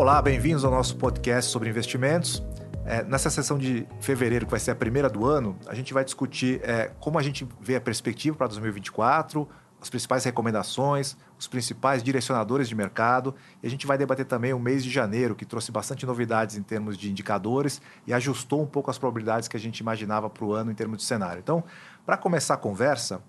Olá, bem-vindos ao nosso podcast sobre investimentos. É, nessa sessão de fevereiro, que vai ser a primeira do ano, a gente vai discutir é, como a gente vê a perspectiva para 2024, as principais recomendações, os principais direcionadores de mercado. E a gente vai debater também o mês de janeiro, que trouxe bastante novidades em termos de indicadores e ajustou um pouco as probabilidades que a gente imaginava para o ano em termos de cenário. Então, para começar a conversa,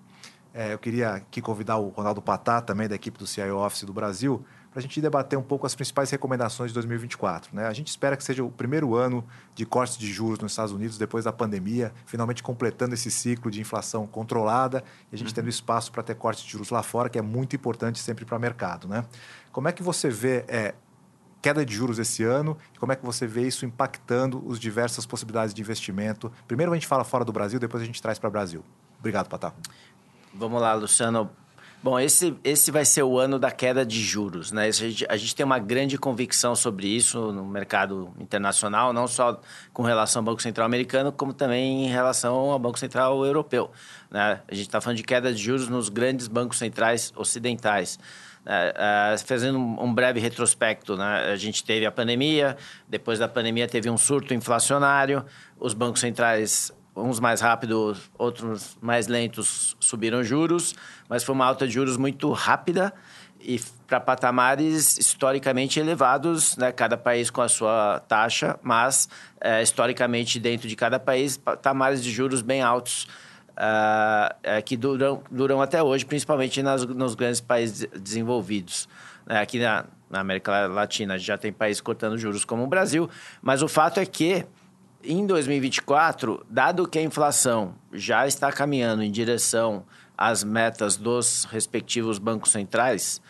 é, eu queria aqui convidar o Ronaldo Patá, também da equipe do CIO Office do Brasil, para a gente debater um pouco as principais recomendações de 2024. Né? A gente espera que seja o primeiro ano de cortes de juros nos Estados Unidos depois da pandemia, finalmente completando esse ciclo de inflação controlada e a gente uhum. tendo espaço para ter cortes de juros lá fora, que é muito importante sempre para o mercado. Né? Como é que você vê é, queda de juros esse ano e como é que você vê isso impactando as diversas possibilidades de investimento? Primeiro a gente fala fora do Brasil, depois a gente traz para o Brasil. Obrigado, Patá. Vamos lá, Luciano. Bom, esse, esse vai ser o ano da queda de juros, né? A gente, a gente tem uma grande convicção sobre isso no mercado internacional, não só com relação ao Banco Central americano, como também em relação ao Banco Central europeu. Né? A gente está falando de queda de juros nos grandes bancos centrais ocidentais. Uh, uh, fazendo um breve retrospecto, né? a gente teve a pandemia, depois da pandemia teve um surto inflacionário, os bancos centrais uns mais rápidos, outros mais lentos subiram juros, mas foi uma alta de juros muito rápida e para patamares historicamente elevados, né? cada país com a sua taxa, mas é, historicamente dentro de cada país, patamares de juros bem altos uh, é, que duram, duram até hoje, principalmente nas, nos grandes países desenvolvidos. É, aqui na, na América Latina já tem países cortando juros como o Brasil, mas o fato é que em 2024, dado que a inflação já está caminhando em direção às metas dos respectivos bancos centrais,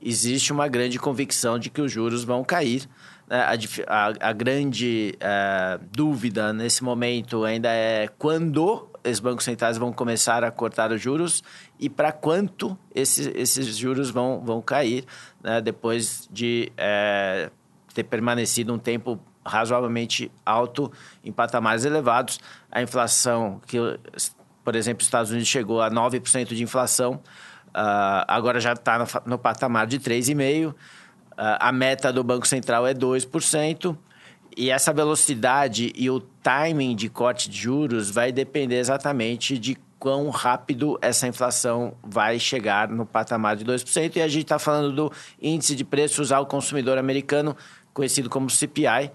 existe uma grande convicção de que os juros vão cair. Né? A, a, a grande é, dúvida nesse momento ainda é quando os bancos centrais vão começar a cortar os juros e para quanto esses, esses juros vão, vão cair né? depois de é, ter permanecido um tempo razoavelmente alto em patamares elevados. A inflação, que, por exemplo, os Estados Unidos chegou a 9% de inflação, uh, agora já está no, no, patamar de 3,5%. Uh, ah, a meta do Banco Central é 2%. E essa velocidade e o timing de corte de juros vai depender exatamente de quão rápido essa inflação vai chegar no patamar de 2%. E a gente está falando do índice de preços ao consumidor americano, conhecido como CPI,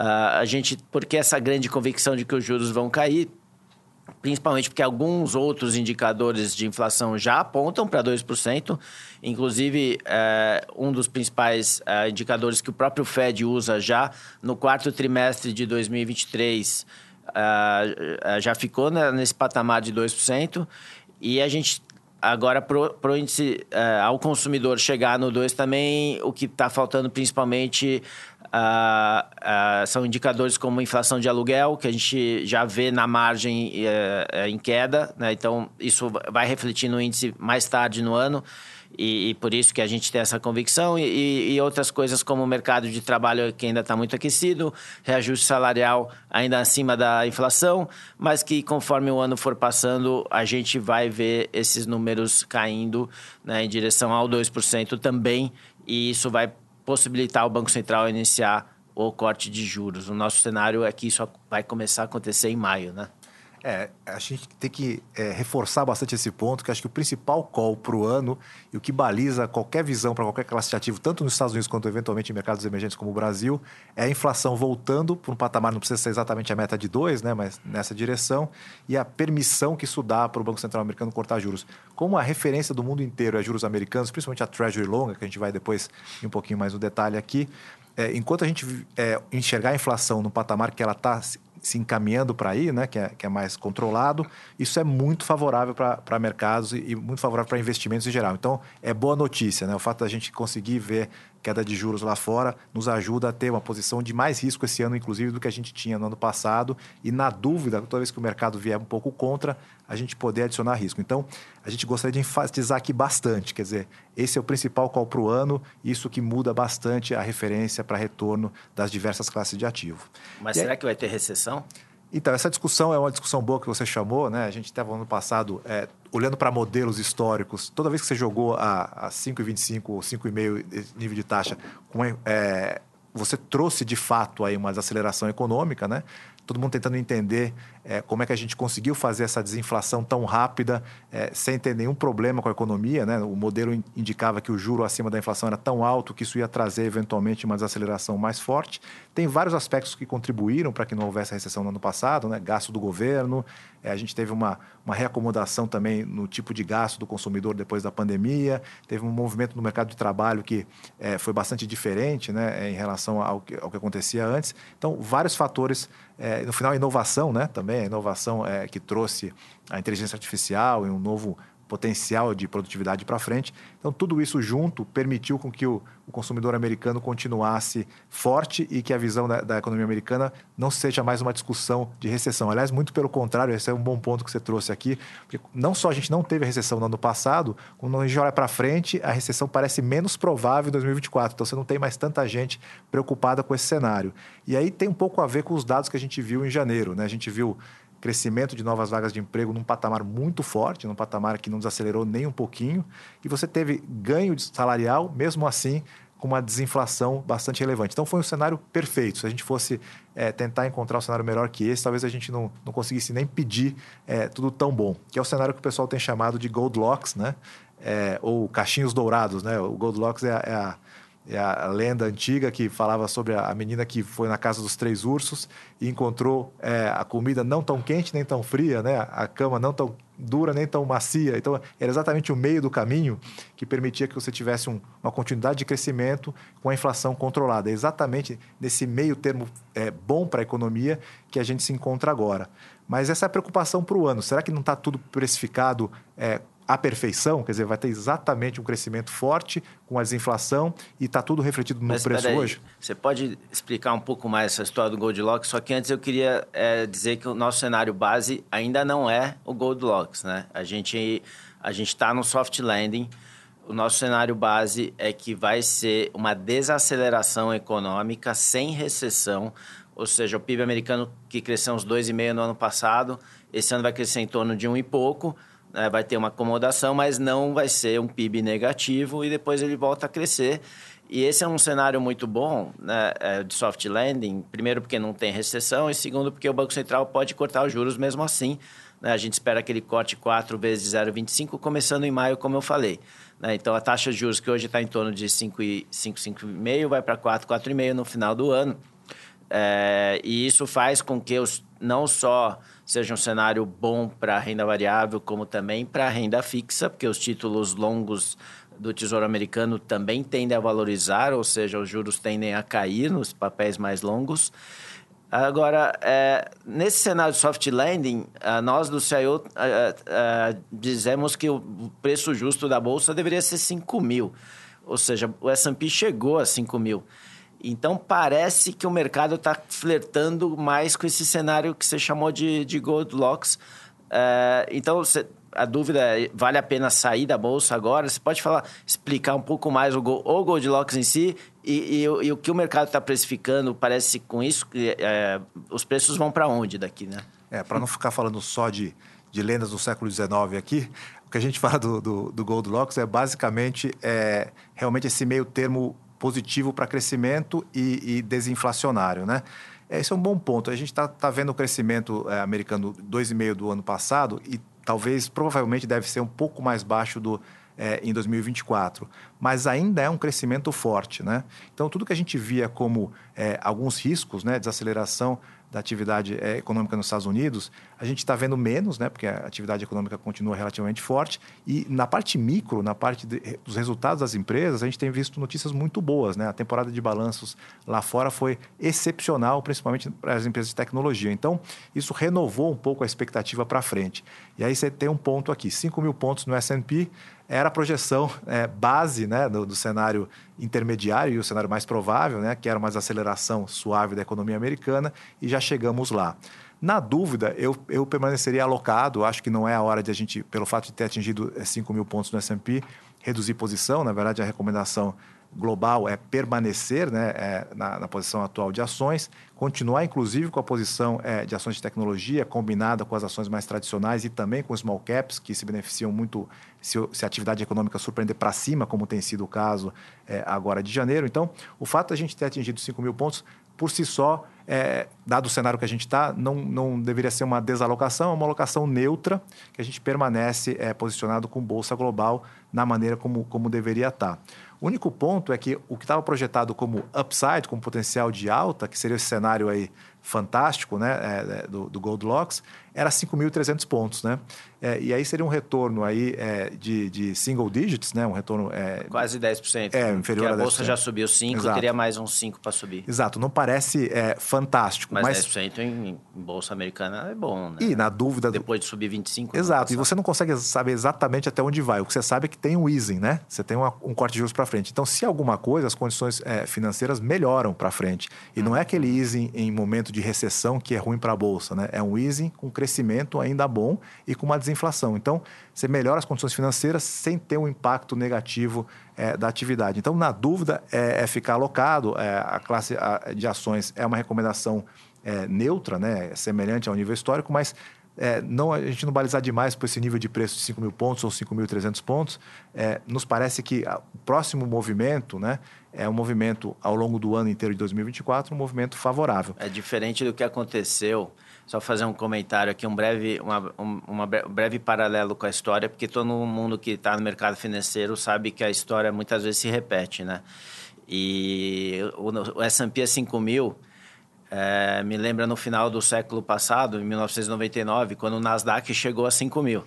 a gente, porque essa grande convicção de que os juros vão cair, principalmente porque alguns outros indicadores de inflação já apontam para 2%. Inclusive, uh, um dos principais uh, indicadores que o próprio Fed usa já no quarto trimestre de 2023 uh, já ficou né, nesse patamar de 2%. E a gente Agora, para o índice ao consumidor chegar no 2 também, o que está faltando principalmente Uh, uh, são indicadores como inflação de aluguel, que a gente já vê na margem uh, em queda, né? então isso vai refletir no índice mais tarde no ano, e, e por isso que a gente tem essa convicção, e, e outras coisas como o mercado de trabalho que ainda está muito aquecido, reajuste salarial ainda acima da inflação, mas que conforme o ano for passando, a gente vai ver esses números caindo né, em direção ao 2% também, e isso vai possibilitar o Banco Central iniciar o corte de juros. O nosso cenário é que isso vai começar a acontecer em maio, né? É, a gente tem que é, reforçar bastante esse ponto, que acho que o principal call para o ano e o que baliza qualquer visão para qualquer classe de ativo, tanto nos Estados Unidos quanto eventualmente em mercados emergentes como o Brasil, é a inflação voltando para um patamar, não precisa ser exatamente a meta de 2, né, mas nessa direção, e a permissão que isso dá para o Banco Central americano cortar juros. Como a referência do mundo inteiro é juros americanos, principalmente a Treasury longa, que a gente vai depois um pouquinho mais no detalhe aqui, é, enquanto a gente é, enxergar a inflação no patamar que ela está se encaminhando para aí, né, que é, que é mais controlado, isso é muito favorável para mercados e, e, muito favorável para investimentos em geral. Então, é boa notícia, né? O fato da gente conseguir ver queda de juros lá fora nos ajuda a ter uma posição de mais risco esse ano, inclusive, do que a gente tinha no ano passado. E, na dúvida, toda vez que o mercado vier um pouco contra, a gente poder adicionar risco. Então, a gente gostaria de enfatizar aqui bastante, quer dizer, esse é o principal call para o ano, isso que muda bastante a referência para retorno das diversas classes de ativo. Mas e será aí... que vai ter recessão? Então, essa discussão é uma discussão boa que você chamou, né? A gente estava no passado é, olhando para modelos históricos. Toda vez que você jogou a, a 5,25 ou 5,5 nível de taxa com é, você trouxe de fato aí uma desaceleração econômica, né? todo mundo tentando entender é, como é que a gente conseguiu fazer essa desinflação tão rápida, é, sem ter nenhum problema com a economia. Né? O modelo indicava que o juro acima da inflação era tão alto que isso ia trazer, eventualmente, uma desaceleração mais forte. Tem vários aspectos que contribuíram para que não houvesse recessão no ano passado, né? gasto do governo, é, a gente teve uma, uma reacomodação também no tipo de gasto do consumidor depois da pandemia, teve um movimento no mercado de trabalho que é, foi bastante diferente né? em relação ao que, ao que acontecia antes. Então, vários fatores é, no final, a inovação, né? Também a inovação é, que trouxe a inteligência artificial e um novo potencial de produtividade para frente. Então, tudo isso junto permitiu com que o, o, consumidor americano continuasse forte e que a visão da, da, economia americana não seja mais uma discussão de recessão. Aliás, muito pelo contrário, esse é um bom ponto que você trouxe aqui, porque não só a gente não teve recessão no ano passado, quando a gente olha para frente, a recessão parece menos provável em 2024. Então, você não tem mais tanta gente preocupada com esse cenário. E aí tem um pouco a ver com os dados que a gente viu em janeiro. Né? A gente viu crescimento de novas vagas de emprego num patamar muito forte, num patamar que não desacelerou nem um pouquinho, e você teve ganho salarial, mesmo assim, com uma desinflação bastante relevante. Então foi um cenário perfeito. Se a gente fosse é, tentar encontrar um cenário melhor que esse, talvez a gente não, não conseguisse nem pedir é, tudo tão bom. Que é o cenário que o pessoal tem chamado de Goldilocks, né? É, ou cachinhos dourados, né? O Goldilocks é a é a lenda antiga que falava sobre a menina que foi na casa dos três ursos e encontrou é, a comida não tão quente nem tão fria, né? a cama não tão dura nem tão macia. Então, era exatamente o meio do caminho que permitia que você tivesse um, uma continuidade de crescimento com a inflação controlada. É exatamente nesse meio termo é, bom para a economia que a gente se encontra agora. Mas essa é a preocupação para o ano. Será que não está tudo precificado é, à perfeição, quer dizer, vai ter exatamente um crescimento forte com a desinflação e está tudo refletido no Mas, preço hoje? Você pode explicar um pouco mais essa história do Goldilocks? Só que antes eu queria é, dizer que o nosso cenário base ainda não é o Goldilocks, né? A gente a gente está no soft landing. O nosso cenário base é que vai ser uma desaceleração econômica sem recessão, ou seja, o PIB americano que cresceu uns 2,5 no ano passado, esse ano vai crescer em torno de um e pouco né, vai ter uma acomodação, mas não vai ser um PIB negativo e depois ele volta a crescer. E esse é um cenário muito bom né, é, de soft landing, primeiro porque não tem recessão e segundo porque o Banco Central pode cortar os juros mesmo assim. Né? A gente espera que ele corte 4 vezes 0,25, começando em maio, como eu falei. Né? Então, a taxa de juros que hoje está em torno de 5,5 vai para 4, 4,5 no final do ano. É, e isso faz com que os, não só seja um cenário bom para renda variável, como também para renda fixa, porque os títulos longos do Tesouro Americano também tendem a valorizar, ou seja, os juros tendem a cair nos papéis mais longos. Agora, é, nesse cenário de soft landing, nós do CIO dizemos que o preço justo da bolsa deveria ser 5 mil. Ou seja, o S&P chegou a 5 mil. Então parece que o mercado está flertando mais com esse cenário que você chamou de, de Goldilocks. É, então a dúvida é, vale a pena sair da bolsa agora? Você pode falar, explicar um pouco mais o, o Goldilocks em si e, e, e, o que o mercado está precificando? Parece com isso que é, os preços vão para onde daqui, né? É, para não ficar falando só de, de lendas do século XIX aqui, o que a gente fala do, do, do é basicamente é, realmente esse meio termo positivo para crescimento e, e, desinflacionário, né? Esse é um bom ponto. A gente está tá vendo o crescimento é, americano 2,5% do ano passado e talvez, provavelmente, deve ser um pouco mais baixo do, é, em 2024. Mas ainda é um crescimento forte, né? Então, tudo que a gente via como é, alguns riscos, né? Desaceleração da atividade é, econômica nos Estados Unidos, a gente está vendo menos, né, porque a atividade econômica continua relativamente forte. E na parte micro, na parte de, dos resultados das empresas, a gente tem visto notícias muito boas. Né? A temporada de balanços lá fora foi excepcional, principalmente para as empresas de tecnologia. Então, isso renovou um pouco a expectativa para frente. E aí você tem um ponto aqui: 5 mil pontos no SP era a projeção é, base né, do, do, cenário intermediário e o cenário mais provável, né, que era uma desaceleração suave da economia americana, e já chegamos lá. Na dúvida, eu, eu permaneceria alocado. Acho que não é a hora de a gente, pelo fato de ter atingido 5 é, mil pontos no S&P, reduzir posição. Na verdade, a recomendação global é permanecer né, é, na, na, posição atual de ações, continuar inclusive com a posição é, de ações de tecnologia, combinada com as ações mais tradicionais e também com os small caps, que se beneficiam muito se, se a atividade econômica surpreender para cima, como tem sido o caso é, agora de janeiro. Então, o fato de a gente ter atingido 5 mil pontos, por si só, é, dado o cenário que a gente está, não, não deveria ser uma desalocação, é uma alocação neutra, que a gente permanece é, posicionado com Bolsa Global na maneira como, como deveria estar. Tá. O único ponto é que o que estava projetado como upside, como potencial de alta, que seria esse cenário aí fantástico né, é, é do, do Goldilocks, era 5.300 pontos. Né? É, e aí seria um retorno aí, é, de, de, single digits, né? um retorno... É, Quase 10%. É, inferior a 10%. a bolsa já subiu 5%, teria mais uns 5% para subir. Exato, não parece é, fantástico. Mas, mas 10% em, em bolsa americana é bom, né? E na dúvida... Depois de subir 25%. Exato, e você não consegue saber exatamente até onde vai. O que você sabe é que tem um easing, né? Você tem uma, um corte de juros para frente. Então, se alguma coisa, as condições é, financeiras melhoram para frente. E hum. não é aquele easing em momento de recessão que é ruim para a bolsa, né? É um easing com crescimento ainda bom e com uma desinflação. Então, você melhora as condições financeiras sem ter um impacto negativo é, da atividade. Então, na dúvida, é, é ficar alocado. É, a classe de ações é uma recomendação é, neutra, né? semelhante ao nível histórico, mas é, não, a gente não balizar demais por esse nível de preço de 5 mil pontos ou 5.300 pontos, é, nos parece que o próximo movimento né, é um movimento ao longo do ano inteiro de 2024, um movimento favorável. É diferente do que aconteceu. Só fazer um comentário aqui, um breve, uma, um uma breve paralelo com a história, porque todo mundo que está no mercado financeiro sabe que a história muitas vezes se repete, né? E o, o S&P 5000 é, me lembra no final do século passado, em 1999, quando o Nasdaq chegou a 5 mil.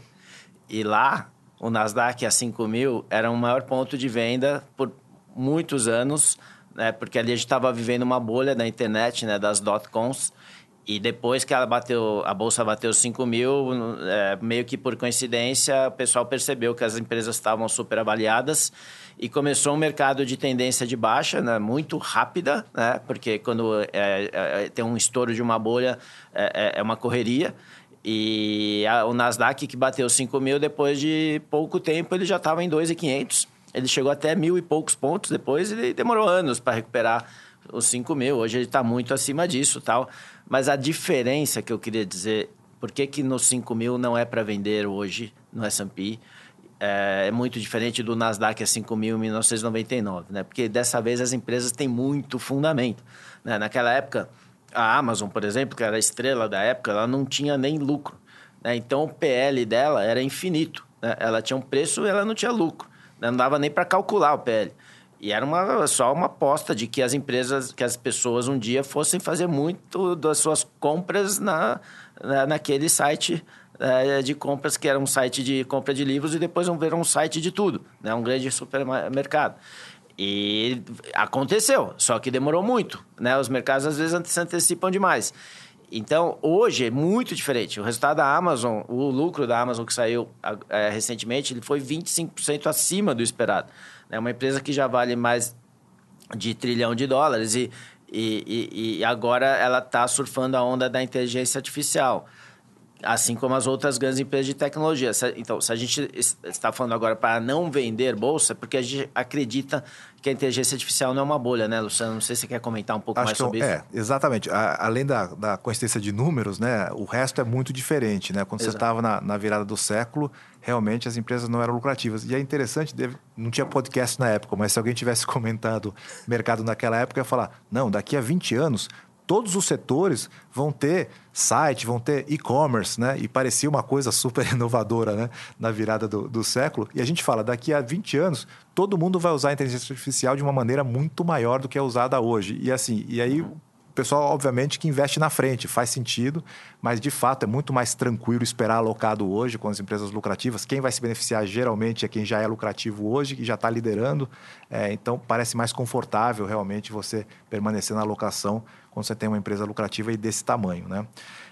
E lá, o Nasdaq a 5 mil era o maior ponto de venda por muitos anos, né, porque ali a gente estava vivendo uma bolha da internet, né, das dot-coms, e depois que ela bateu, a bolsa bateu 5 mil, é, meio que por coincidência, o pessoal percebeu que as empresas estavam super avaliadas e começou um mercado de tendência de baixa, né, muito rápida, né, porque quando é, é, tem um estouro de uma bolha, é, é, é uma correria. E a, o Nasdaq, que bateu 5 mil, depois de pouco tempo, ele já estava em 2.500. Ele chegou até mil e poucos pontos depois e demorou anos para recuperar os 5 mil. Hoje ele está muito acima disso tal. Mas a diferença que eu queria dizer, por que, que no 5 mil não é para vender hoje no S&P? É, é, muito diferente do Nasdaq a 5 mil em 1999, né? Porque dessa vez as empresas têm muito fundamento. Né? Naquela época, a Amazon, por exemplo, que era a estrela da época, ela não tinha nem lucro. Né? Então o PL dela era infinito. Né? Ela tinha um preço e ela não tinha lucro. Né? Não dava nem para calcular o PL. E era uma, só uma aposta de que as empresas, que as pessoas um dia fossem fazer muito das suas compras na, na naquele site é, de compras, que era um site de compra de livros, e depois vão ver um site de tudo, né? um grande supermercado. E aconteceu, só que demorou muito. Né? Os mercados às vezes se antecipam demais. Então, hoje é muito diferente. O resultado da Amazon, o lucro da Amazon que saiu é, recentemente, ele foi 25% acima do esperado. É uma empresa que já vale mais de trilhão de dólares e, e, e, e agora ela está surfando a onda da inteligência artificial assim como as outras grandes empresas de tecnologia. Então, se a gente está falando agora para não vender bolsa, porque a gente acredita que a inteligência artificial não é uma bolha, né, Luciano? Não sei se você quer comentar um pouco Acho mais sobre é, isso. É, exatamente. A, além da, da coincidência de números, né, o resto é muito diferente. Né? Quando Exato. você estava na, na virada do século, realmente as empresas não eram lucrativas. E é interessante, deve, não tinha podcast na época, mas se alguém tivesse comentado mercado naquela época, ia falar: não, daqui a 20 anos todos os setores vão ter site, vão ter e-commerce, né? E parecia uma coisa super inovadora, né? Na virada do, do, século. E a gente fala, daqui a 20 anos, todo mundo vai usar a inteligência artificial de uma maneira muito maior do que é usada hoje. E assim, e aí o pessoal, obviamente, que investe na frente, faz sentido, mas de fato é muito mais tranquilo esperar alocado hoje com as empresas lucrativas. Quem vai se beneficiar geralmente é quem já é lucrativo hoje, que já está liderando. É, então parece mais confortável realmente você permanecer na alocação quando você tem uma empresa lucrativa e desse tamanho. Né?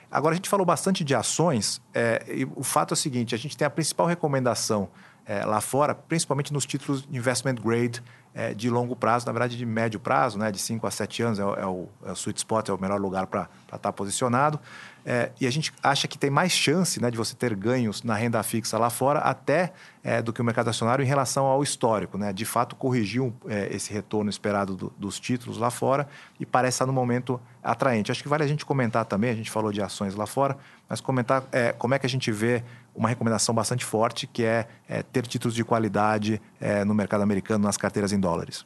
Agora, a gente falou bastante de ações, é, e o fato é o seguinte: a gente tem a principal recomendação é, lá fora, principalmente nos títulos investment grade é, de longo prazo, na verdade de médio prazo, né, de 5 a 7 anos, é, é, o, é o sweet spot, é o melhor lugar para estar tá posicionado. É, e a gente acha que tem mais chance né, de você ter ganhos na renda fixa lá fora até é, do que o mercado acionário em relação ao histórico. Né? De fato, corrigiu esse retorno esperado do, dos títulos lá fora e parece estar no momento atraente. Acho que vale a gente comentar também, a gente falou de ações lá fora, mas comentar como é que a gente vê uma recomendação bastante forte, que é, é ter títulos de qualidade é, no mercado americano, nas carteiras em dólares.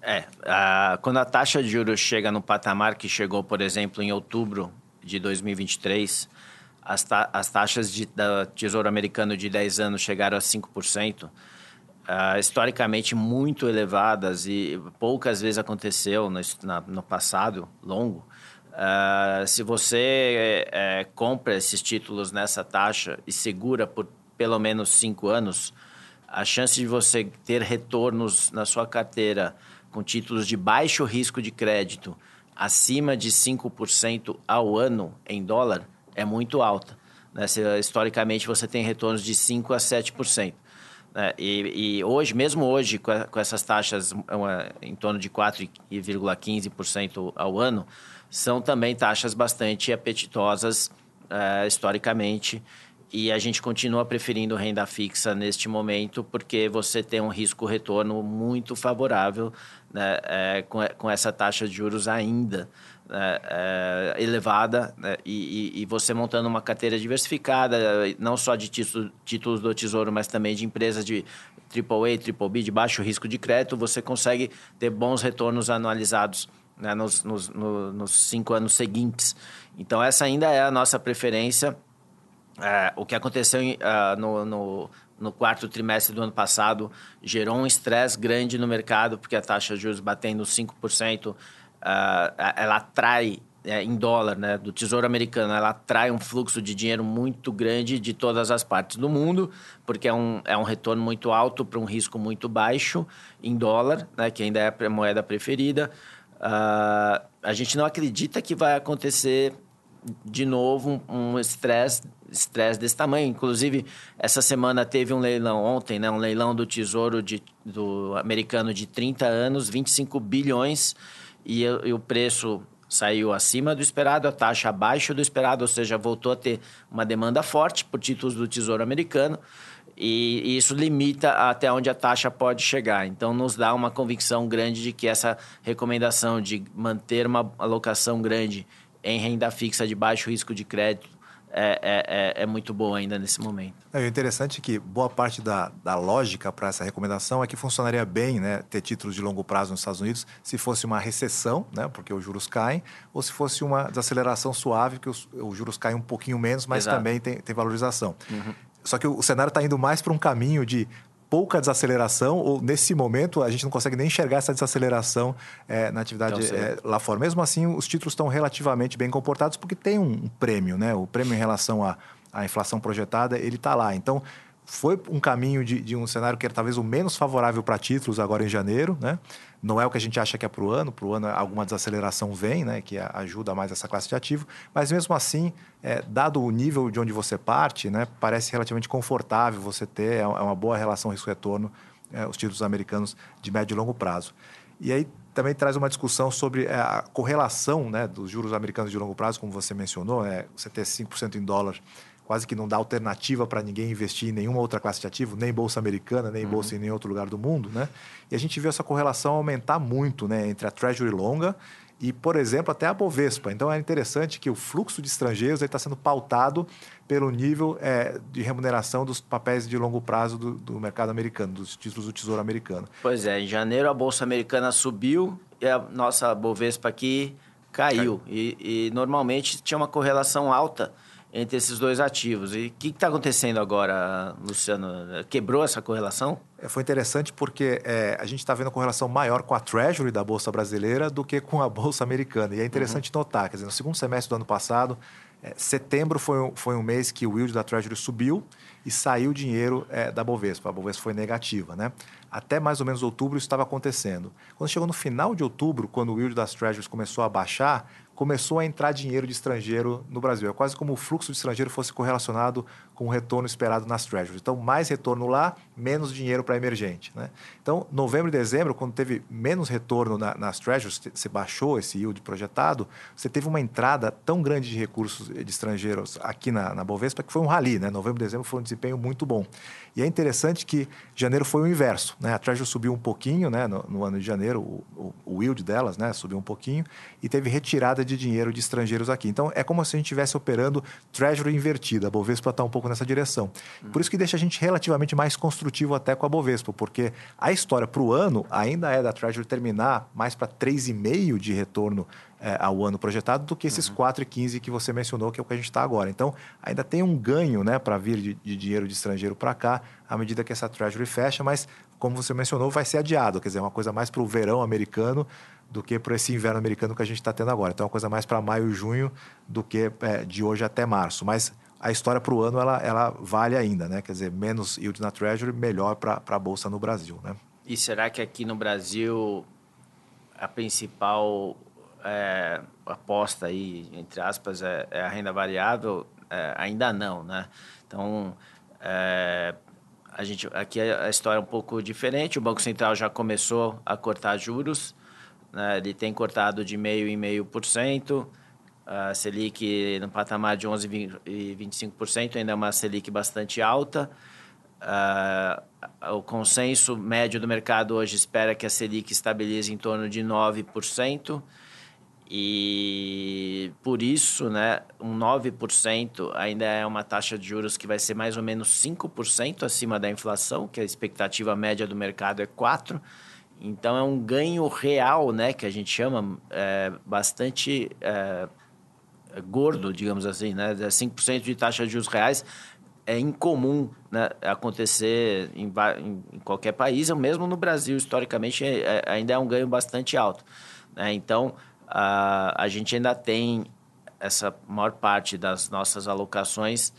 É, a, quando a taxa de juros chega no patamar que chegou, por exemplo, em outubro de 2023, as, ta as taxas de, da Tesouro Americano de 10 anos chegaram a 5%, uh, ah, historicamente muito elevadas e poucas vezes aconteceu no, na, no passado longo. Uh, se você é, compra esses títulos nessa taxa e segura por pelo menos cinco anos, a chance de você ter retornos na sua carteira com títulos de baixo risco de crédito acima de 5% ao ano em dólar é muito alta. Né? Se, historicamente, você tem retornos de 5% a 7%. Né? E, e, hoje, mesmo hoje, com, a, com essas taxas uma, em torno de 4,15% ao ano, são também taxas bastante apetitosas uh, historicamente e a gente continua preferindo renda fixa neste momento porque você tem um risco-retorno muito favorável né, é, com, com, essa taxa de juros ainda né, é, elevada né, e, e, você montando uma carteira diversificada, não só de títulos, títulos do Tesouro, mas também de empresas de AAA, BBB, de baixo risco de crédito, você consegue ter bons retornos anualizados né, nos, nos, no, nos cinco anos seguintes. Então, essa ainda é a nossa preferência. É, o que aconteceu uh, no, no, no, quarto trimestre do ano passado gerou um estresse grande no mercado, porque a taxa de juros batendo 5%, uh, ela atrai é, em dólar, né, do Tesouro Americano, ela atrai um fluxo de dinheiro muito grande de todas as partes do mundo, porque é um, é um retorno muito alto para um risco muito baixo em dólar, né, que ainda é a moeda preferida. Uh, a gente não acredita que vai acontecer de novo um estresse estresse desse tamanho. Inclusive, essa semana teve um leilão ontem, né? Um leilão do Tesouro de, do americano de 30 anos, 25 bilhões, e, e o preço saiu acima do esperado, a taxa abaixo do esperado, ou seja, voltou a ter uma demanda forte por títulos do Tesouro americano. E, isso limita até onde a taxa pode chegar. Então, nos dá uma convicção grande de que essa recomendação de manter uma alocação grande em renda fixa de baixo risco de crédito é, é, é, é muito boa ainda nesse momento. É, o interessante é que boa parte da, da lógica para essa recomendação é que funcionaria bem né, ter títulos de longo prazo nos Estados Unidos se fosse uma recessão, né, porque os juros caem, ou se fosse uma desaceleração suave, que os, os juros caem um pouquinho menos, mas Exato. também tem, tem valorização. Uhum. Só que o cenário está indo mais para um caminho de pouca desaceleração, ou nesse momento a gente não consegue nem enxergar essa desaceleração é, na atividade então, é, lá fora. Mesmo assim, os títulos estão relativamente bem comportados porque tem um, um prêmio, né? O prêmio em relação à, à inflação projetada, ele está lá. Então, foi um caminho de, de, um cenário que era talvez o menos favorável para títulos agora em janeiro, né? Não é o que a gente acha que é para o ano, para o ano alguma desaceleração vem, né? Que ajuda mais essa classe de ativo, mas mesmo assim, é, dado o nível de onde você parte, né? Parece relativamente confortável você ter, é, é uma boa relação risco-retorno, é, os títulos americanos de médio e longo prazo. E aí também traz uma discussão sobre é, a correlação né, dos juros americanos de longo prazo, como você mencionou, né, você ter 5% em dólar quase que não dá alternativa para ninguém investir em nenhuma outra classe de ativo, nem bolsa americana, nem uhum. bolsa em nenhum outro lugar do mundo, né? E a gente viu essa correlação aumentar muito, né, entre a Treasury longa e, por exemplo, até a Bovespa. Então é interessante que o fluxo de estrangeiros está sendo pautado pelo nível é, de remuneração dos papéis de longo prazo do, do, mercado americano, dos títulos do Tesouro americano. Pois é, em janeiro a Bolsa Americana subiu e a nossa Bovespa aqui caiu. E, e normalmente tinha uma correlação alta entre esses dois ativos. E o que está acontecendo agora, Luciano? Quebrou essa correlação? É, foi interessante porque é, a gente está vendo a correlação maior com a Treasury da Bolsa Brasileira do que com a Bolsa Americana. E é interessante uhum. notar, quer dizer, no segundo semestre do ano passado, é, setembro foi um, foi um mês que o yield da Treasury subiu e saiu dinheiro é, da Bovespa. A Bovespa foi negativa, né? Até mais ou menos outubro isso estava acontecendo. Quando chegou no final de outubro, quando o yield das Treasuries começou a baixar, começou a entrar dinheiro de estrangeiro no Brasil. É quase como o fluxo de estrangeiro fosse correlacionado com o retorno esperado nas treasuries. Então, mais retorno lá, menos dinheiro para emergente. Né? Então, novembro e dezembro, quando teve menos retorno na, nas treasuries, você baixou esse yield projetado, você teve uma entrada tão grande de recursos de estrangeiros aqui na, na Bovespa que foi um rally. Né? Novembro e dezembro foi um desempenho muito bom. E é interessante que janeiro foi o inverso. Né? A treasury subiu um pouquinho né? no, no ano de janeiro, o, o, o yield delas né? subiu um pouquinho e teve retirada de dinheiro de estrangeiros aqui. Então, é como se a gente estivesse operando treasury invertida. A Bovespa está um pouco pouco nessa direção. Por isso que deixa a gente relativamente mais construtivo até com a Bovespa, porque a história para o ano ainda é da Treasury terminar mais para 3,5% de retorno é, ao ano projetado do que esses uhum. 4,15% que você mencionou, que é o que a gente está agora. Então, ainda tem um ganho né, para vir de, de dinheiro de estrangeiro para cá, à medida que essa Treasury fecha, mas, como você mencionou, vai ser adiado, quer dizer, é uma coisa mais para o verão americano do que para esse inverno americano que a gente está tendo agora. Então, é uma coisa mais para maio e junho do que é, de hoje até março. Mas a história para o ano ela, ela vale ainda, né? Quer dizer, menos yield na Treasury, melhor para a Bolsa no Brasil, né? E será que aqui no Brasil a principal é, aposta aí, entre aspas, é, é a renda variável? É, ainda não, né? Então, é, a gente, aqui a história é um pouco diferente. O Banco Central já começou a cortar juros, né? ele tem cortado de meio em meio por cento a Selic no patamar de 11,25%, ainda é uma Selic bastante alta. Uh, o consenso médio do mercado hoje espera que a Selic estabilize em torno de 9%. E por isso, né, um 9% ainda é uma taxa de juros que vai ser mais ou menos 5% acima da inflação, que a expectativa média do mercado é 4%. Então, é um ganho real, né, que a gente chama é, bastante... É, gordo, digamos assim, né? 5% de taxa de juros reais é incomum né, acontecer em, em, qualquer país, mesmo no Brasil, historicamente, é, é, ainda é um ganho bastante alto. Né? Então, a, a gente ainda tem essa maior parte das nossas alocações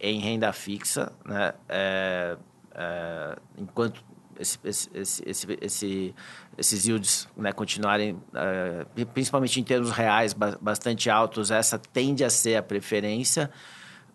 em renda fixa, né? É, é, enquanto esse, esse, esse, esse, esses yields né, continuarem, uh, principalmente em termos reais, bastante altos, essa tende a ser a preferência.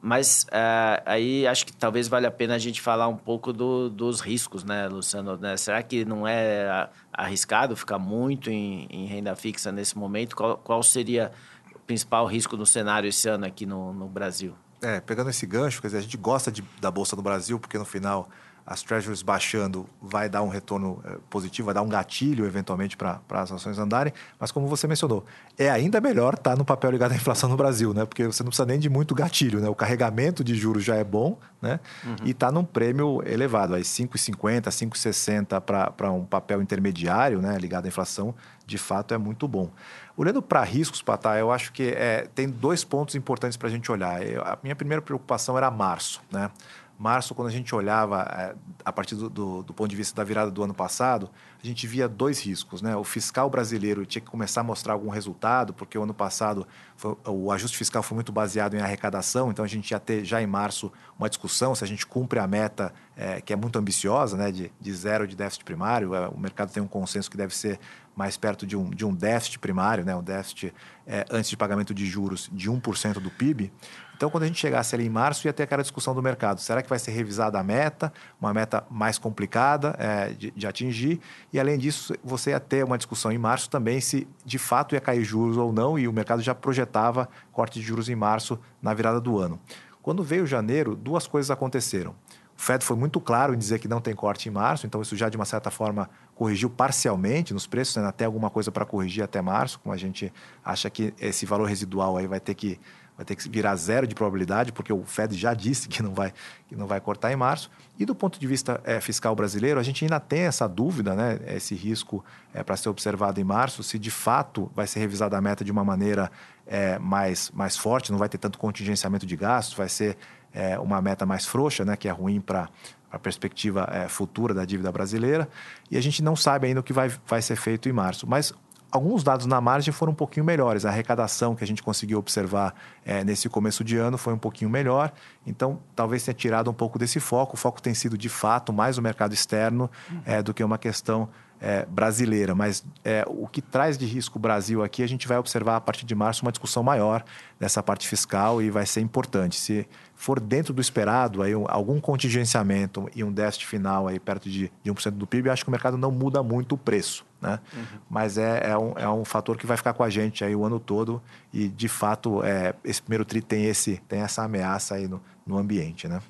Mas uh, aí acho que talvez valha a pena a gente falar um pouco do, dos riscos, né, Luciano? Né? Será que não é arriscado ficar muito em, em renda fixa nesse momento? Qual, qual, seria o principal risco no cenário esse ano aqui no, no Brasil? É, pegando esse gancho, quer dizer, a gente gosta de, da Bolsa do Brasil, porque no final as treasuries baixando vai dar um retorno eh, positivo, vai dar um gatilho eventualmente para as ações andarem, mas como você mencionou, é ainda melhor estar tá no papel ligado à inflação no Brasil, né? Porque você não precisa nem de muito gatilho, né? O carregamento de juros já é bom, né? Uhum. E está num prêmio elevado, aí 5,50, 5,60 para um papel intermediário, né? Ligado à inflação, de fato é muito bom. Olhando para riscos, Patá, eu acho que é, tem dois pontos importantes para a gente olhar. Eu, a minha primeira preocupação era março, né? Março, quando a gente olhava é, a partir do, do, do, ponto de vista da virada do ano passado, a gente via dois riscos. Né? O fiscal brasileiro tinha que começar a mostrar algum resultado, porque o ano passado foi, o ajuste fiscal foi muito baseado em arrecadação, então a gente ia ter já em março uma discussão se a gente cumpre a meta, é, que é muito ambiciosa, né? de, de zero de déficit primário. É, o mercado tem um consenso que deve ser mais perto de um, de um déficit primário, né? um déficit é, antes de pagamento de juros de 1% do PIB. Então, quando a gente chegasse ali em março, ia ter aquela discussão do mercado. Será que vai ser revisada a meta, uma meta mais complicada é, de, de, atingir? E, além disso, você ia ter uma discussão em março também se, de fato, ia cair juros ou não, e o mercado já projetava corte de juros em março na virada do ano. Quando veio janeiro, duas coisas aconteceram. O Fed foi muito claro em dizer que não tem corte em março, então isso já, de uma certa forma, corrigiu parcialmente nos preços, ainda tem alguma coisa para corrigir até março, como a gente acha que esse valor residual aí vai ter que vai ter que virar zero de probabilidade, porque o Fed já disse que não vai, que não vai cortar em março. E do ponto de vista é, fiscal brasileiro, a gente ainda tem essa dúvida, né, esse risco é, para ser observado em março, se de fato vai ser revisada a meta de uma maneira é, mais, mais forte, não vai ter tanto contingenciamento de gastos, vai ser é, uma meta mais frouxa, né, que é ruim para a perspectiva é, futura da dívida brasileira. E a gente não sabe ainda o que vai, vai ser feito em março. Mas Alguns dados na margem foram um pouquinho melhores. A arrecadação que a gente conseguiu observar é, nesse começo de ano foi um pouquinho melhor. Então, talvez tenha tirado um pouco desse foco. O foco tem sido, de fato, mais o mercado externo uhum. é, do que uma questão é, brasileira, mas é, o que traz de risco o Brasil aqui, a gente vai observar a partir de março uma discussão maior nessa parte fiscal e vai ser importante. Se for dentro do esperado, aí, algum contingenciamento e um déficit final aí perto de, de 1% do PIB, acho que o mercado não muda muito o preço. Né? Uhum. Mas é, é, um, é um fator que vai ficar com a gente aí o ano todo e, de fato, é, esse primeiro TRI tem, esse, tem essa ameaça aí no, no ambiente. Né?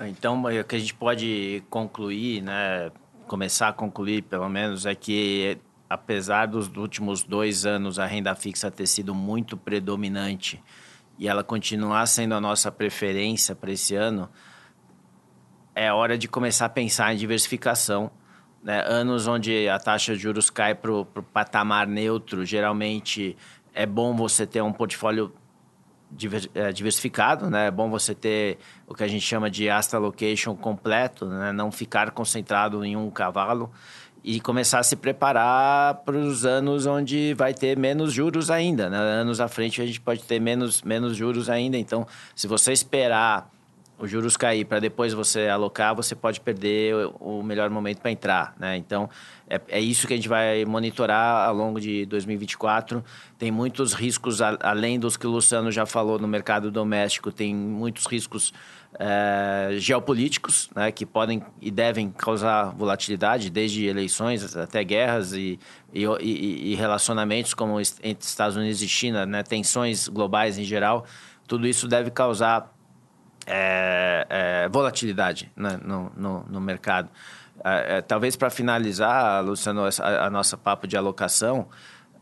Então, o que a gente pode concluir, né, começar a concluir, pelo menos, é que apesar dos últimos dois anos a renda fixa ter sido muito predominante e ela continuar sendo a nossa preferência para esse ano, é hora de começar a pensar em diversificação. Né? Anos onde a taxa de juros cai para o patamar neutro, geralmente é bom você ter um portfólio diversificado, né? É bom você ter o que a gente chama de asset allocation completo, né? Não ficar concentrado em um cavalo e começar a se preparar para os anos onde vai ter menos juros ainda, né? Anos à frente a gente pode ter menos, menos juros ainda. Então, se você esperar os juros cair para depois você alocar, você pode perder o melhor momento para entrar, né? Então, é, é, isso que a gente vai monitorar ao longo de 2024. Tem muitos riscos, a, além dos que o Luciano já falou no mercado doméstico, tem muitos riscos é, geopolíticos, né? Que podem e devem causar volatilidade, desde eleições até guerras e, e, e, e relacionamentos como entre Estados Unidos e China, né? Tensões globais em geral. Tudo isso deve causar é, é, volatilidade né, no, no, no, mercado. É, é talvez para finalizar, Luciano, a, a, nossa papo de alocação,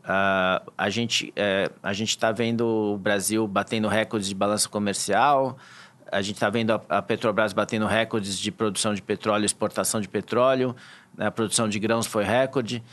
uh, a gente é, a gente está vendo o Brasil batendo recordes de balança comercial, a gente está vendo a, a, Petrobras batendo recordes de produção de petróleo, exportação de petróleo, né, a produção de grãos foi recorde.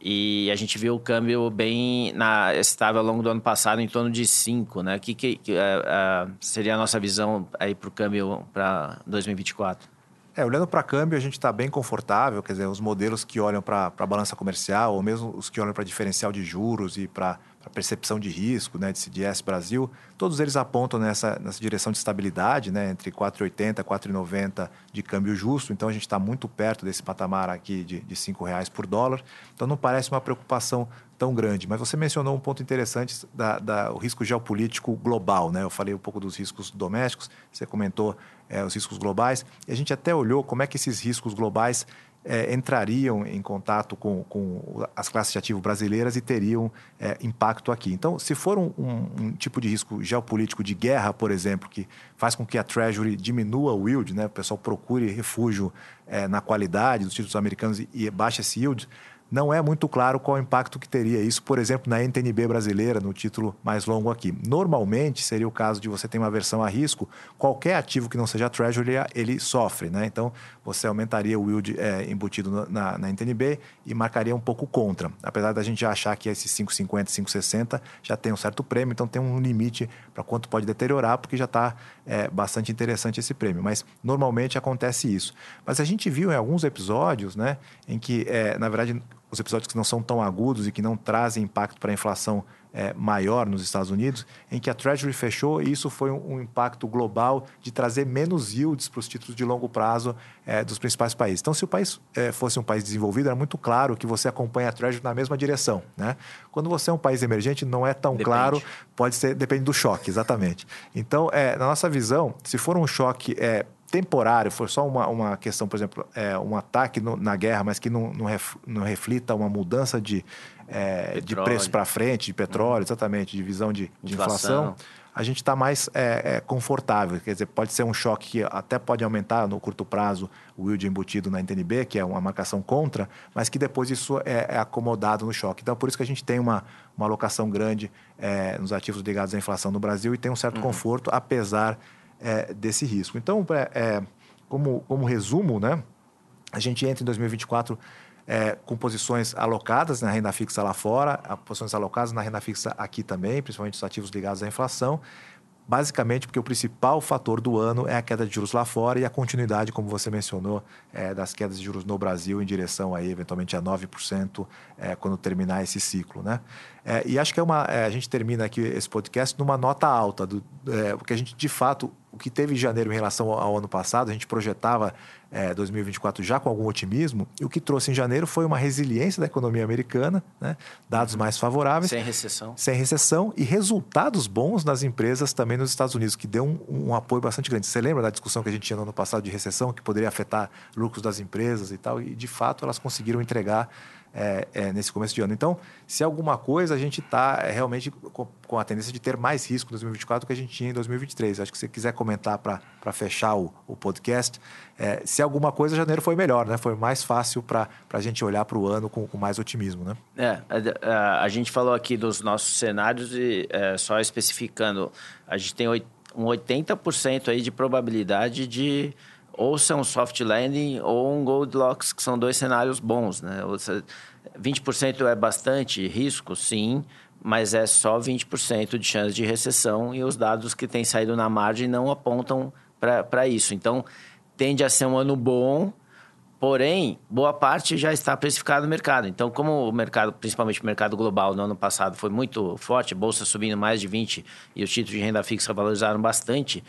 E a gente viu o câmbio bem na, estável ao longo do ano passado, em torno de 5, né? O que, que, uh, uh, seria a nossa visão aí para o câmbio para 2024? É, olhando para câmbio, a gente está bem confortável, quer dizer, os modelos que olham para a balança comercial, ou mesmo os que olham para diferencial de juros e para a percepção de risco, né, de CDS Brasil, todos eles apontam nessa, nessa direção de estabilidade, né, entre 4,80 e 4,90 de câmbio justo. Então, a gente está muito perto desse patamar aqui de, de R$ reais por dólar. Então, não parece uma preocupação tão grande. Mas você mencionou um ponto interessante da, da o risco geopolítico global. Né? Eu falei um pouco dos riscos domésticos, você comentou é, os riscos globais. E a gente até olhou como é que esses riscos globais é, entrariam em contato com, com, as classes de ativo brasileiras e teriam é, impacto aqui. Então, se for um, um, um, tipo de risco geopolítico de guerra, por exemplo, que faz com que a Treasury diminua o yield, né, o pessoal procure refúgio é, na qualidade dos títulos americanos e, e baixe esse yield, não é muito claro qual o impacto que teria isso, por exemplo, na NTNB brasileira, no título mais longo aqui. Normalmente, seria o caso de você ter uma versão a risco, qualquer ativo que não seja Treasury, ele sofre. Né? Então, você aumentaria o yield é, embutido na, na, NTNB e marcaria um pouco contra. Apesar da gente já achar que esses 5,50, 5,60 já tem um certo prêmio, então tem um limite para quanto pode deteriorar, porque já está é, bastante interessante esse prêmio. Mas, normalmente, acontece isso. Mas a gente viu em alguns episódios né, em que, é, na verdade, os episódios que não são tão agudos e que não trazem impacto para a inflação é, maior nos Estados Unidos, em que a Treasury fechou e isso foi um, um impacto global de trazer menos yields para os títulos de longo prazo é, dos principais países. Então, se o país é, fosse um país desenvolvido, era muito claro que você acompanha a Treasury na mesma direção. Né? Quando você é um país emergente, não é tão depende. claro, pode ser, depende do choque, exatamente. Então, é, na nossa visão, se for um choque é, temporário, for só uma, uma questão, por exemplo, é, um ataque no, na guerra, mas que não, não, ref, não reflita uma mudança de, é, de preço para frente, de petróleo, uhum. exatamente, de visão de, de inflação. inflação, a gente está mais é, é, confortável. Quer dizer, pode ser um choque que até pode aumentar no curto prazo o yield embutido na NTNB, que é uma marcação contra, mas que depois isso é, é acomodado no choque. Então, por isso que a gente tem uma, uma alocação grande é, nos ativos ligados à inflação no Brasil e tem um certo uhum. conforto, apesar é, desse risco. Então, é, como, como resumo, né, a gente entra em 2024 é, com posições alocadas na renda fixa lá fora, posições alocadas na renda fixa aqui também, principalmente os ativos ligados à inflação, basicamente porque o principal fator do ano é a queda de juros lá fora e a continuidade, como você mencionou, é, das quedas de juros no Brasil em direção aí, eventualmente a 9% é, quando terminar esse ciclo. Né? É, e acho que é uma, é, a gente termina aqui esse podcast numa nota alta, do, é, porque a gente, de fato, o que teve em janeiro em relação ao ano passado, a gente projetava é, 2024 já com algum otimismo, e o que trouxe em janeiro foi uma resiliência da economia americana, né? dados uhum. mais favoráveis. Sem recessão. Sem recessão e resultados bons nas empresas também nos Estados Unidos, que deu um, um, apoio bastante grande. Você lembra da discussão que a gente tinha no ano passado de recessão, que poderia afetar lucros das empresas e tal? E, de fato, elas conseguiram entregar é, é, nesse começo de ano. Então, se alguma coisa, a gente está é, realmente com, com, a tendência de ter mais risco em 2024 do que a gente tinha em 2023. Acho que você quiser comentar para fechar o, o podcast, é, se alguma coisa, janeiro foi melhor, né? Foi mais fácil para a gente olhar para o ano com, com, mais otimismo, né? É, a, a, gente falou aqui dos nossos cenários e é, só especificando, a gente tem um 80% aí de probabilidade de ou ser um soft landing ou um Goldilocks, que são dois cenários bons, né? 20% é bastante risco, sim, mas é só 20% de chance de recessão e os dados que têm saído na margem não apontam para isso. Então, tende a ser um ano bom, porém, boa parte já está precificada no mercado. Então, como o mercado, principalmente o mercado global, no ano passado foi muito forte, bolsa subindo mais de 20% e os títulos de renda fixa valorizaram bastante,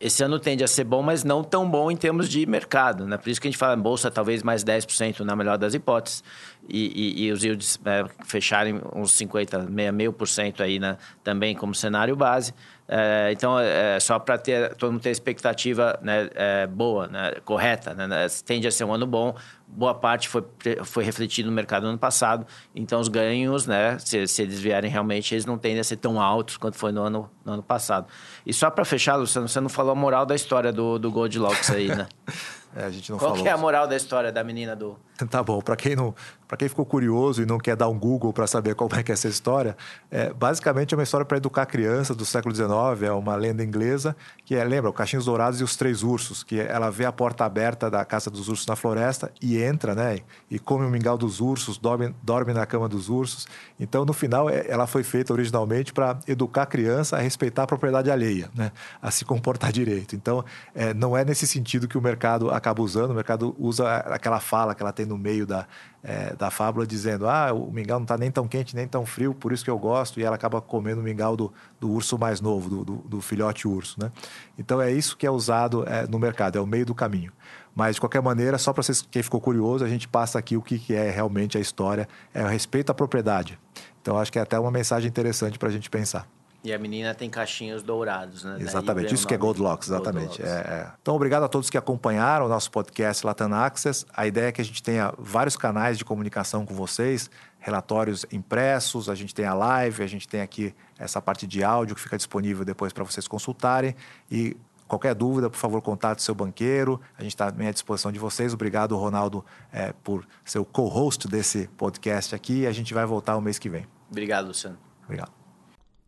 esse ano tende a ser bom, mas não tão bom em termos de mercado. Né? Por isso que a gente fala bolsa talvez mais 10% na melhor das hipóteses. E, e, e os yields é, fecharem uns 50%, meio por cento aí né? também como cenário base. É, então, é, só para ter todo mundo ter expectativa né, é, boa, né, correta, né, né, tende a ser um ano bom. Boa parte foi, foi refletido no mercado no ano passado. Então, os ganhos, né, se, se eles vierem realmente, eles não tendem a ser tão altos quanto foi no ano, no ano passado. E só para fechar, Luciano, você não falou a moral da história do, do Goldilocks aí, né? É, a gente não Qual falou. que é a moral da história da menina do. Tá bom, para quem não, para quem ficou curioso e não quer dar um Google para saber como é que é essa história, é, basicamente é uma história para educar crianças do século XIX, é uma lenda inglesa que é, lembra, o Caixinhos Dourados e os Três Ursos, que ela vê a porta aberta da casa dos ursos na floresta e entra, né, e come o mingau dos ursos, dorme, dorme na cama dos ursos. Então, no final, é, ela foi feita originalmente para educar a criança a respeitar a propriedade alheia, né, a se comportar direito. Então, é, não é nesse sentido que o mercado acaba usando, o mercado usa aquela fala que ela tem no meio da, é, da fábula dizendo: ah, o mingau não está nem tão quente nem tão frio, por isso que eu gosto, e ela acaba comendo o mingau do, do urso mais novo, do, do, do, filhote urso. Né? Então é isso que é usado é, no mercado, é o meio do caminho. Mas, de qualquer maneira, só para quem ficou curioso, a gente passa aqui o que, que é realmente a história, é o respeito à propriedade. Então, acho que é até uma mensagem interessante para a gente pensar. E a menina tem cachinhos dourados, né? Exatamente, isso que é Goldlocks, exatamente. Gold é, é. Então, obrigado a todos que acompanharam o nosso podcast Latam Access. A ideia é que a gente tenha vários canais de comunicação com vocês, relatórios impressos, a gente tem a live, a gente tem aqui essa parte de áudio que fica disponível depois para vocês consultarem. E qualquer dúvida, por favor, contate seu banqueiro. A gente está à disposição de vocês. Obrigado, Ronaldo, é, por ser o co-host desse podcast aqui. A gente vai voltar o mês que vem. Obrigado, Luciano. Obrigado.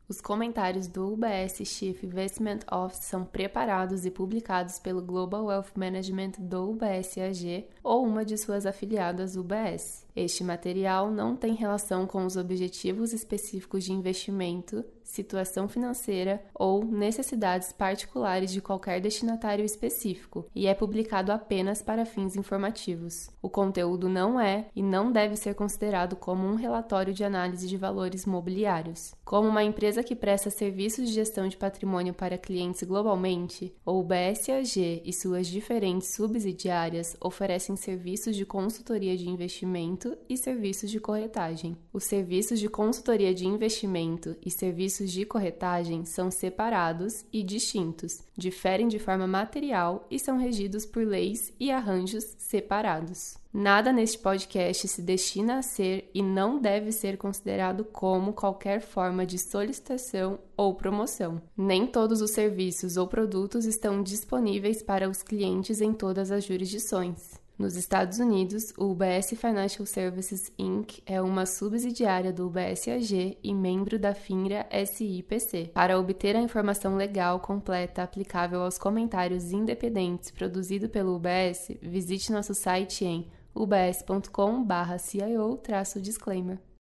Os comentários do UBS Chief Investment Office são preparados e publicados pelo Global Wealth Management do UBS AG ou uma de suas afiliadas UBS. Este material não tem relação com os objetivos específicos de investimento situação financeira ou necessidades particulares de qualquer destinatário específico e é publicado apenas para fins informativos. O conteúdo não é e não deve ser considerado como um relatório de análise de valores mobiliários. Como uma empresa que presta serviços de gestão de patrimônio para clientes globalmente, o BSAG e suas diferentes subsidiárias oferecem serviços de consultoria de investimento e serviços de corretagem. Os serviços de consultoria de investimento e serviços de corretagem são separados e distintos, diferem de forma material e são regidos por leis e arranjos separados. Nada neste podcast se destina a ser e não deve ser considerado como qualquer forma de solicitação ou promoção. Nem todos os serviços ou produtos estão disponíveis para os clientes em todas as jurisdições. Nos Estados Unidos, o UBS Financial Services Inc. é uma subsidiária do UBS AG e membro da FINRA SIPC. Para obter a informação legal completa aplicável aos comentários independentes produzido pelo UBS, visite nosso site em ubs.com/cio-disclaimer.